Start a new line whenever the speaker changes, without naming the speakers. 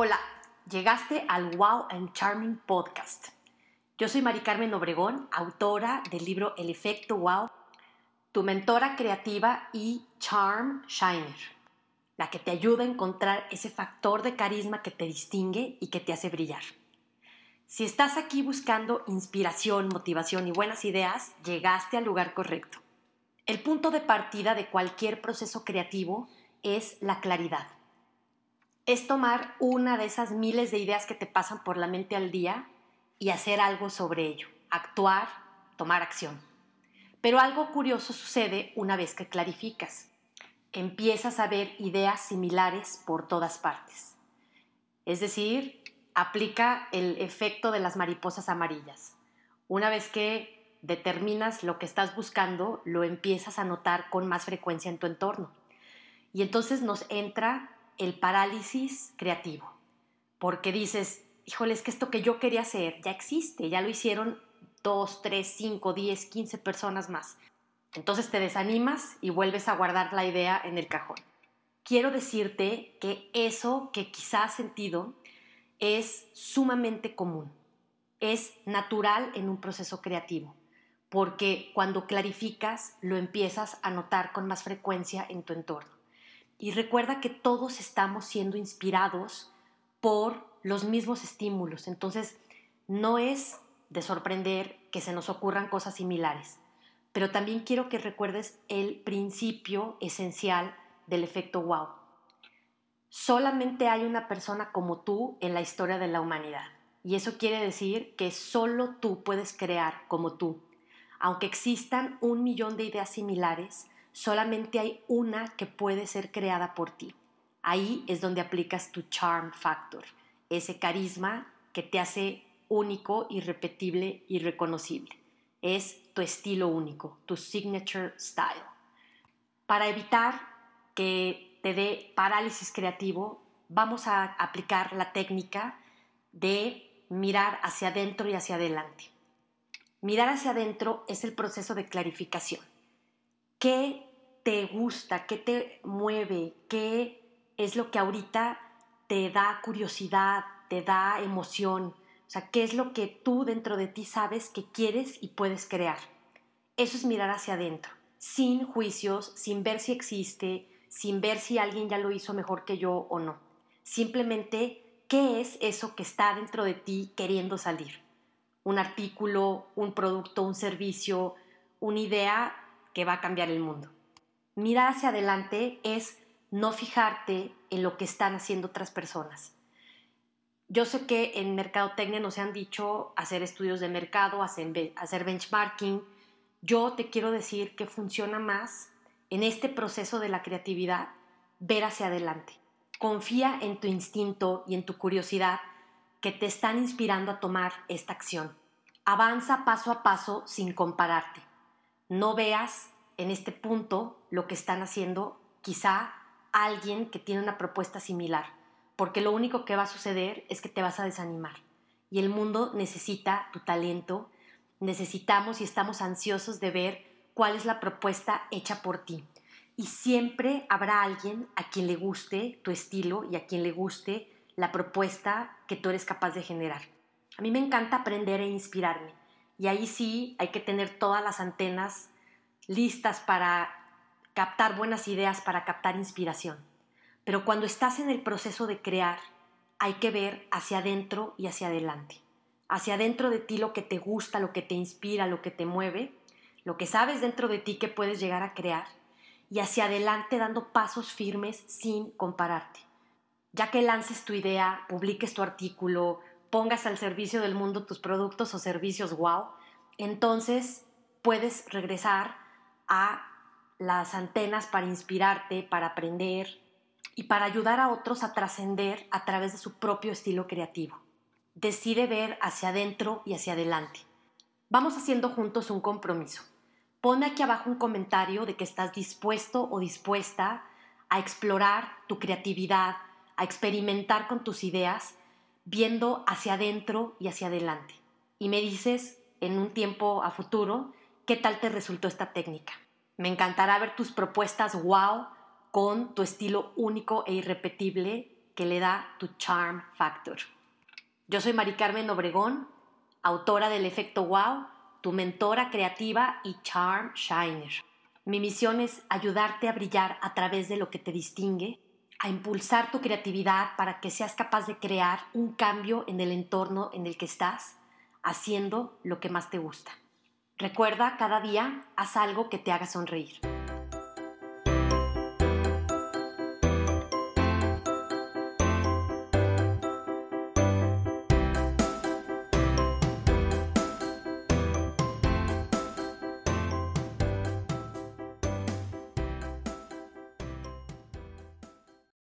Hola, llegaste al Wow and Charming Podcast. Yo soy Mari Carmen Obregón, autora del libro El efecto Wow, tu mentora creativa y Charm Shiner, la que te ayuda a encontrar ese factor de carisma que te distingue y que te hace brillar. Si estás aquí buscando inspiración, motivación y buenas ideas, llegaste al lugar correcto. El punto de partida de cualquier proceso creativo es la claridad es tomar una de esas miles de ideas que te pasan por la mente al día y hacer algo sobre ello, actuar, tomar acción. Pero algo curioso sucede una vez que clarificas. Empiezas a ver ideas similares por todas partes. Es decir, aplica el efecto de las mariposas amarillas. Una vez que determinas lo que estás buscando, lo empiezas a notar con más frecuencia en tu entorno. Y entonces nos entra el parálisis creativo, porque dices, híjole, es que esto que yo quería hacer ya existe, ya lo hicieron dos, tres, cinco, diez, quince personas más. Entonces te desanimas y vuelves a guardar la idea en el cajón. Quiero decirte que eso que quizás has sentido es sumamente común, es natural en un proceso creativo, porque cuando clarificas lo empiezas a notar con más frecuencia en tu entorno. Y recuerda que todos estamos siendo inspirados por los mismos estímulos. Entonces, no es de sorprender que se nos ocurran cosas similares. Pero también quiero que recuerdes el principio esencial del efecto wow. Solamente hay una persona como tú en la historia de la humanidad. Y eso quiere decir que solo tú puedes crear como tú. Aunque existan un millón de ideas similares, solamente hay una que puede ser creada por ti. Ahí es donde aplicas tu charm factor, ese carisma que te hace único, irrepetible y reconocible. Es tu estilo único, tu signature style. Para evitar que te dé parálisis creativo, vamos a aplicar la técnica de mirar hacia adentro y hacia adelante. Mirar hacia adentro es el proceso de clarificación. ¿Qué te gusta, qué te mueve, qué es lo que ahorita te da curiosidad, te da emoción, o sea, qué es lo que tú dentro de ti sabes que quieres y puedes crear. Eso es mirar hacia adentro, sin juicios, sin ver si existe, sin ver si alguien ya lo hizo mejor que yo o no. Simplemente, ¿qué es eso que está dentro de ti queriendo salir? Un artículo, un producto, un servicio, una idea que va a cambiar el mundo mirar hacia adelante es no fijarte en lo que están haciendo otras personas. Yo sé que en mercadotecnia nos han dicho hacer estudios de mercado, hacer benchmarking. Yo te quiero decir que funciona más en este proceso de la creatividad ver hacia adelante. Confía en tu instinto y en tu curiosidad que te están inspirando a tomar esta acción. Avanza paso a paso sin compararte. No veas en este punto lo que están haciendo quizá alguien que tiene una propuesta similar, porque lo único que va a suceder es que te vas a desanimar. Y el mundo necesita tu talento, necesitamos y estamos ansiosos de ver cuál es la propuesta hecha por ti. Y siempre habrá alguien a quien le guste tu estilo y a quien le guste la propuesta que tú eres capaz de generar. A mí me encanta aprender e inspirarme. Y ahí sí hay que tener todas las antenas listas para captar buenas ideas, para captar inspiración. Pero cuando estás en el proceso de crear, hay que ver hacia adentro y hacia adelante. Hacia adentro de ti lo que te gusta, lo que te inspira, lo que te mueve, lo que sabes dentro de ti que puedes llegar a crear y hacia adelante dando pasos firmes sin compararte. Ya que lances tu idea, publiques tu artículo, pongas al servicio del mundo tus productos o servicios wow, entonces puedes regresar a las antenas para inspirarte, para aprender y para ayudar a otros a trascender a través de su propio estilo creativo. Decide ver hacia adentro y hacia adelante. Vamos haciendo juntos un compromiso. Pone aquí abajo un comentario de que estás dispuesto o dispuesta a explorar tu creatividad, a experimentar con tus ideas, viendo hacia adentro y hacia adelante. Y me dices en un tiempo a futuro ¿Qué tal te resultó esta técnica? Me encantará ver tus propuestas wow con tu estilo único e irrepetible que le da tu Charm Factor. Yo soy Mari Carmen Obregón, autora del efecto Wow, tu mentora creativa y Charm Shiner. Mi misión es ayudarte a brillar a través de lo que te distingue, a impulsar tu creatividad para que seas capaz de crear un cambio en el entorno en el que estás, haciendo lo que más te gusta. Recuerda, cada día haz algo que te haga sonreír.